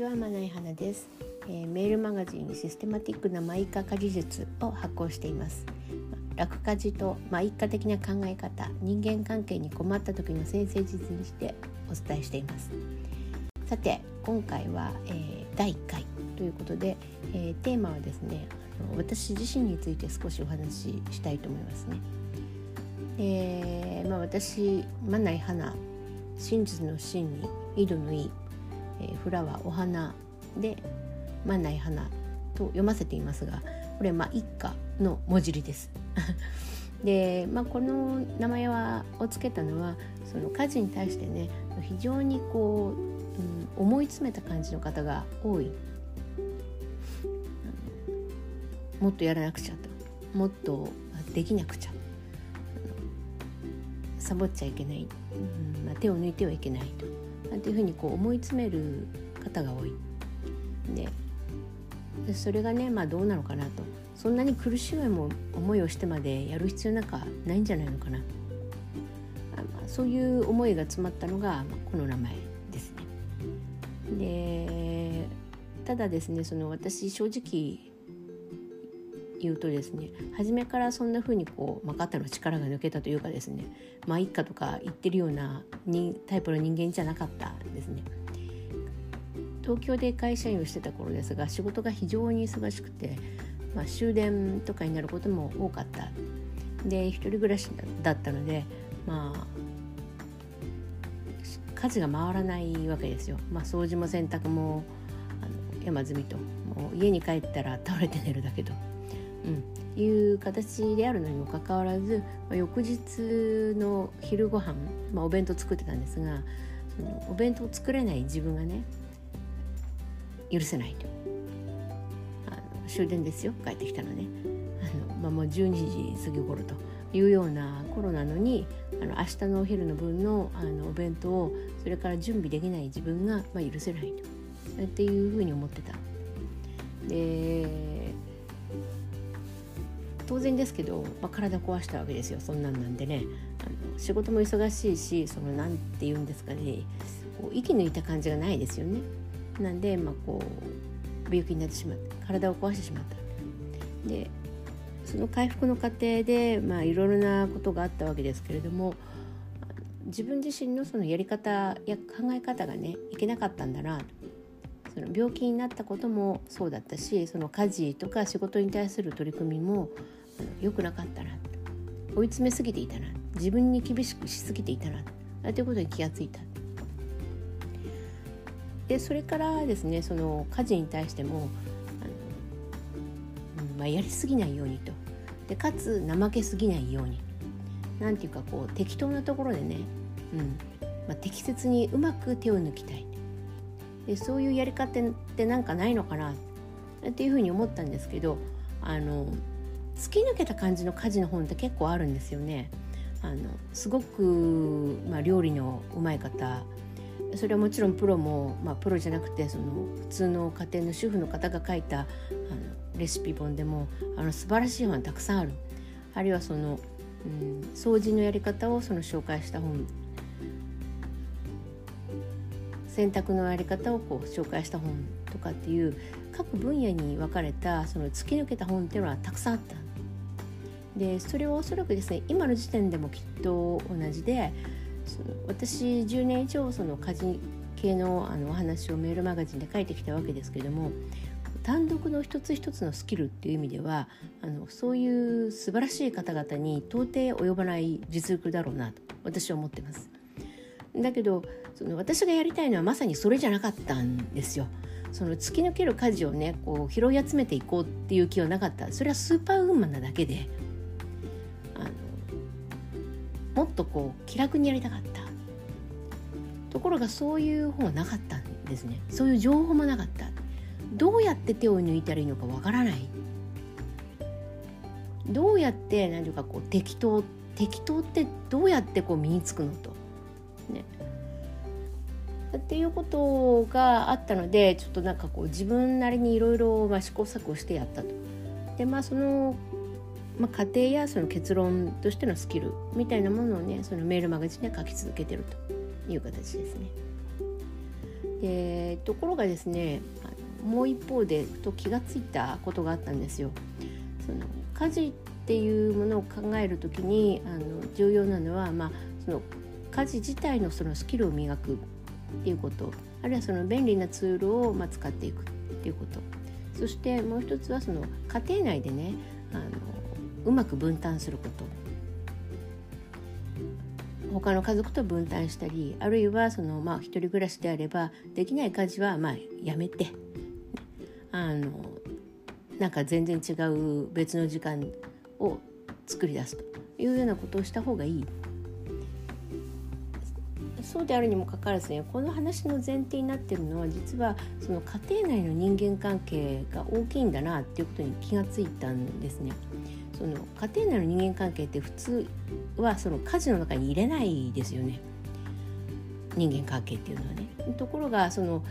ちはまない花です、えー、メールマガジンシステマティックなマイカ家事術を発行しています。楽家事とマイカ的な考え方人間関係に困った時の先生術にしてお伝えしています。さて今回は、えー、第1回ということで、えー、テーマはですね私自身について少しお話ししたいと思いますね。えー、まあ、私マナイ花真実の真に井戸のいいえ、フラワーお花で「万内花」と読ませていますがこれまあ一家の文字りです。で、まあ、この名前はを付けたのはその家事に対してね非常にこう、うん、思い詰めた感じの方が多い。もっとやらなくちゃと。もっとできなくちゃ。サボっちゃいけない、うん。まあ、手を抜いてはいけないと。なんていうふうにこう思い詰める方が多い。ででそれがね、まあ、どうなのかなとそんなに苦しい思いをしてまでやる必要なんかないんじゃないのかなあ、まあ、そういう思いが詰まったのが、まあ、この名前ですね。でただですねその私正直言うとですね初めからそんな風にこう、まあ、肩の力が抜けたというかですねまあ一家とか言ってるようなタイプの人間じゃなかったですね。東京で会社員をしてた頃ですが仕事が非常に忙しくて、まあ、終電とかになることも多かった。で一人暮らしだったのでまあ家事が回らないわけですよ、まあ、掃除も洗濯もあの山積みともう家に帰ったら倒れて寝るだけと。うん、いう形であるのにもかかわらず、まあ、翌日の昼ご飯、まあ、お弁当作ってたんですがそのお弁当作れない自分がね許せないと。あの終電ですよ。帰ってきたのね。あの、まあ、もう12時過ぎ頃というような頃なのにあの明日のお昼の分のあのお弁当をそれから準備できない自分が、まあ、許せないと。っていうふうに思ってた。で当然ですけど、まあ、体壊したわけですよそんなんなんでねあの仕事も忙しいしその何て言うんですかねこう息抜いた感じがないですよね。なんで、まあ、こう病気になってしまって体を壊してしまった。でその回復の過程で、まあ、いろいろなことがあったわけですけれども自分自身のそのやり方や考え方がねいけなかったんだなその病気になったこともそうだったしその家事とか仕事に対する取り組みも良くなかったな追い詰めすぎていたな。自分に厳しくしすぎていたなということに気がついた。でそれからですねその家事に対してもあの、まあ、やりすぎないようにと。でかつ怠けすぎないように。なんていうかこう適当なところでね、うん。まあ、適切にうまく手を抜きたい。でそういうやり方ってなんかないのかなっていうふうに思ったんですけどあの突き抜けた感じの家事の本って結構あるんですよね。あのすごく、まあ、料理のうまい方。それはもちろんプロも、まあ、プロじゃなくてその普通の家庭の主婦の方が書いたあのレシピ本でもあの素晴らしい本はたくさんある。あるいはその、うん、掃除のやり方をその紹介した本。洗濯のやり方をこう紹介した本とかっていう各分野に分かれたその突き抜けた本っていうのはたくさんあった。でそれはおそらくですね今の時点でもきっと同じでその私10年以上その家事系のあのお話をメールマガジンで書いてきたわけですけども単独の一つ一つのスキルっていう意味ではあのそういう素晴らしい方々に到底及ばない実力だろうなと私は思ってます。だけどその私がやりたいのはまさにそれじゃなかったんですよ。その突き抜ける家事をねこう拾い集めていこうっていう気はなかったそれはスーパーウーマンなだけでもっとこう気楽にやりたかった。ところがそういう本はなかったんですね。そういう情報もなかった。どうやって手を抜いたらいいのかわからない。どうやって何ていうかこう適当適当ってどうやってこう身につくのと。ね。っていうことがあったのでちょっとなんかこう自分なりにいろいろ試行錯誤してやったと。でまあその、まあ、家庭やその結論としてのスキルみたいなものをねそのメールマガジンで書き続けてるという形ですね。でところがですねもう一方でと気がついたことがあったんですよ。その家事っていうものを考える時にあの重要なのは、まあ、その家事自体のそのスキルを磨くっていうことあるいはその便利なツールをまあ使っていくっていうことそしてもう一つはその家庭内でねあのうまく分担すること。他の家族と分担したりあるいはその、まあ、一人暮らしであればできない家事はまあやめて。あのなんか全然違う別の時間を作り出すと。いうようなことをした方がいい。そうであるにもかかわらずねこの話の前提になってるのは実はその家庭内の人間関係が大きいんだなっていうことに気がついたんですね。その家庭内の人間関係って普通はその家事の中に入れないですよね人間関係っていうのはね。ところがその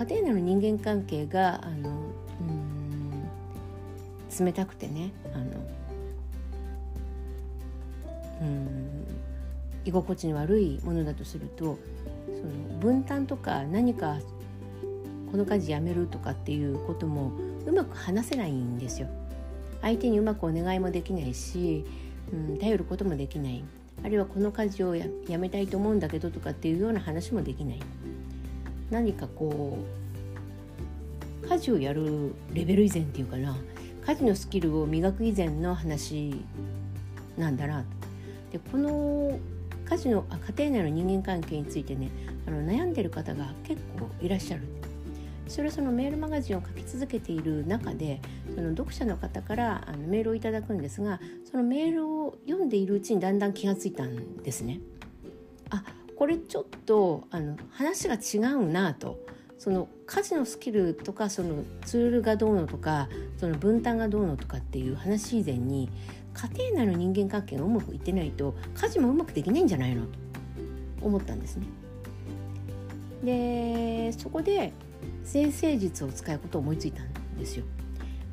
家庭内の人間関係があのうん冷たくてねあのうん居心地の悪いものだとするとその分担とか何かこの家事やめるとかっていうこともうまく話せないんですよ。相手にうまくお願いもできないし、うん、頼ることもできない。あるいはこの家事をやめたいと思うんだけどとかっていうような話もできない。何かこう家事をやるレベル以前っていうかな。家事のスキルを磨く以前の話なんだな。でこの家事のあ家庭内の人間関係についてねあの悩んでる方が結構いらっしゃる。それはそのメールマガジンを書き続けている中でその読者の方からあのメールをいただくんですがそのメールを読んでいるうちにだんだん気がついたんですね。あこれちょっとあの話が違うなとその家事のスキルとかそのツールがどうのとかその分担がどうのとかっていう話以前に家庭内の人間関係がうまくいってないと家事もうまくできないんじゃないのと思ったんですね。でそこで先生術を使うことを思いついたんですよ。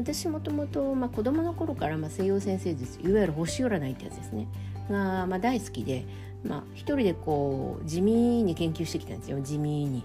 私もともと、まあ、子供の頃から、まあ、西洋先生術いわゆる星占いってやつですねが、まあ、大好きで、まあ、一人でこう地味に研究してきたんですよ地味に。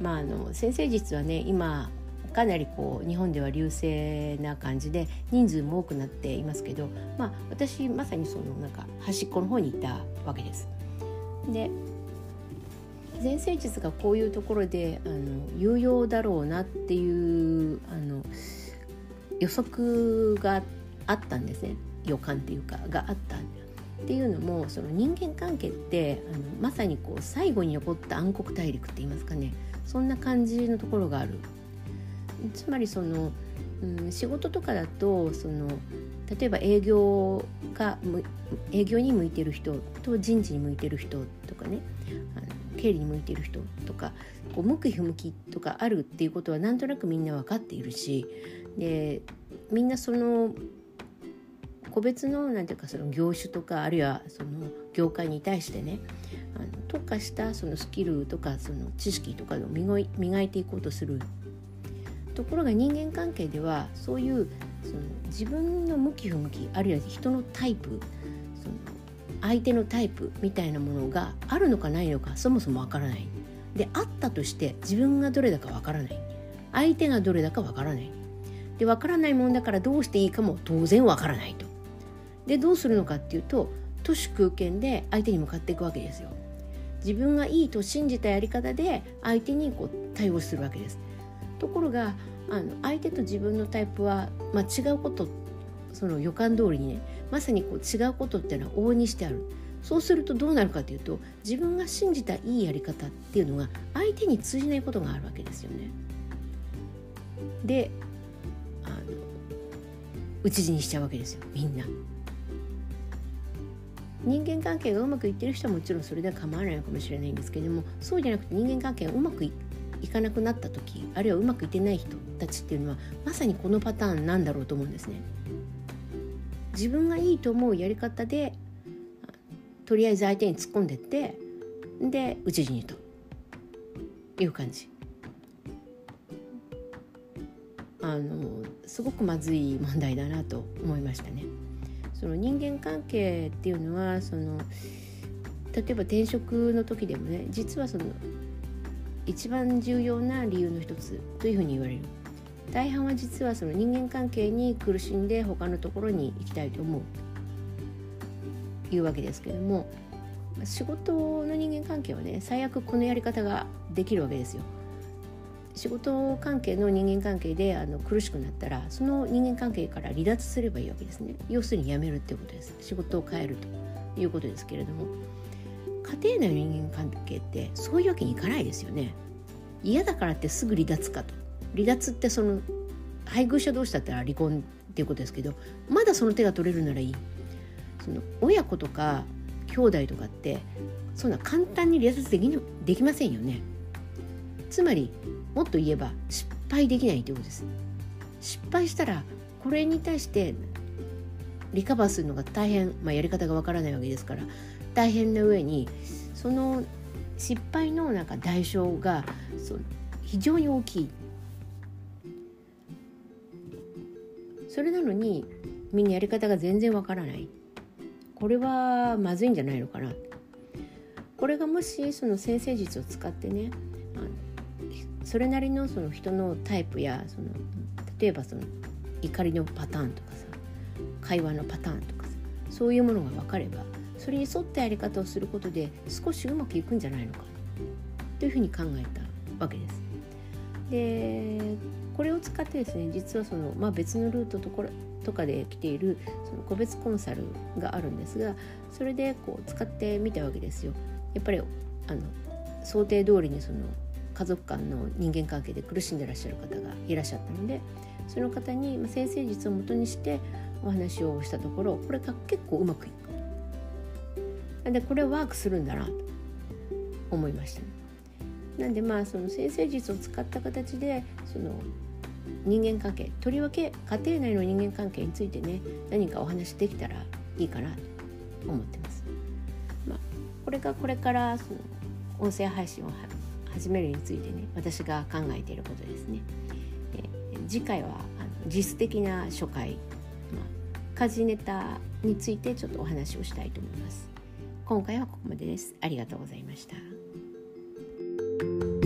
まあ、あの先生術はね今かなりこう日本では流星な感じで人数も多くなっていますけど、まあ、私まさにそのなんか端っこの方にいたわけです。で前世術がこういうところであの有用だろうなっていうあ予測があったんですね。予感っていうかがあったっていうのもその人間関係ってあのまさにこう最後に残った暗黒大陸って言いますかね。そんな感じのところがある。つまりその、うん、仕事とかだとその例えば営業が営業に向いてる人と人事に向いてる人とかね。あの経理に向いてる人とかこう向き不向きとかあるっていうことはなんとなくみんな分かっているしでみんなその個別のなんていうかその業種とかあるいはその業界に対してねあの特化したそのスキルとかその知識とかを磨いていこうとするところが人間関係ではそういうその自分の向き不向きあるいは人のタイプその相手のタイプみたいなものがあるのかないのかそもそもわからない。であったとして自分がどれだかわからない。相手がどれだかわからない。でわからないもんだからどうしていいかも当然わからないと。でどうするのかっていうと都市空間で相手に向かっていくわけですよ。自分がいいと信じたやり方で相手にこう対応するわけです。ところがあの相手と自分のタイプは、まあ、違うことその予感通りにねまさにこう違うことっていうのは往々にしてある。そうするとどうなるかというと自分が信じたいいやり方っていうのが相手に通じないことがあるわけですよね。であの討ち死にしちゃうわけですよみんな。人間関係がうまくいってる人はもちろんそれでは構わないのかもしれないんですけれどもそうじゃなくて人間関係がうまくいいかなくなった時あるいはうまくいってない人たちっていうのはまさにこのパターンなんだろうと思うんですね。自分がいいと思うやり方でとりあえず相手に突っ込んでってで討ち死にという感じ。あのすごくまずい問題だなと思いましたね。その人間関係っていうのはその例えば転職の時でもね実はその一番重要な理由の一つというふうに言われる大半は実はその人間関係に苦しんで他のところに行きたいと思うというわけですけれども仕事の人間関係はね最悪このやり方ができるわけですよ。仕事関係の人間関係であの苦しくなったらその人間関係から離脱すればいいわけですね。要するに辞めるっていうことです。仕事を変えるということですけれども。家庭内の人間関係ってそういうわけにいかないですよね。嫌だからってすぐ離脱かと。離脱ってその配偶者同士だったら離婚っていうことですけどまだその手が取れるならいい。その親子とか兄弟とかってそんな簡単に離脱できできませんよね。つまりもっと言えば失敗できないということです。失敗したらこれに対してリカバーするのが大変、まあ、やり方がわからないわけですから。大変な上にその失敗のなんか代償がそ非常に大きい。それなのにみんなやり方が全然わからない。これはまずいんじゃないのかな。これがもしその先生術を使ってねそれなりのその人のタイプやその例えばその怒りのパターンとかさ会話のパターンとかさそういうものが分かればそれに沿ったやり方をすることで少しうまくいくんじゃないのかというふうに考えたわけです。でこれを使ってですね実はその、まあ、別のルートところとかで来ているその個別コンサルがあるんですがそれでこう使ってみたわけですよ。やっぱりあの想定通りにその家族間の人間関係で苦しんでらっしゃる方がいらっしゃったのでその方に先生術をもとにしてお話をしたところこれが結構うまくいく。でこれはワークするんだなと思いましたね。なんでまあその先生術を使った形でその人間関係とりわけ家庭内の人間関係についてね何かお話できたらいいかなと思ってます。まあ、これがこれからその音声配信を始めるについてね私が考えていることですね。次回はあの実質的な初回、まあ、家事ネタについてちょっとお話をしたいと思います。今回はここまでです。ありがとうございました。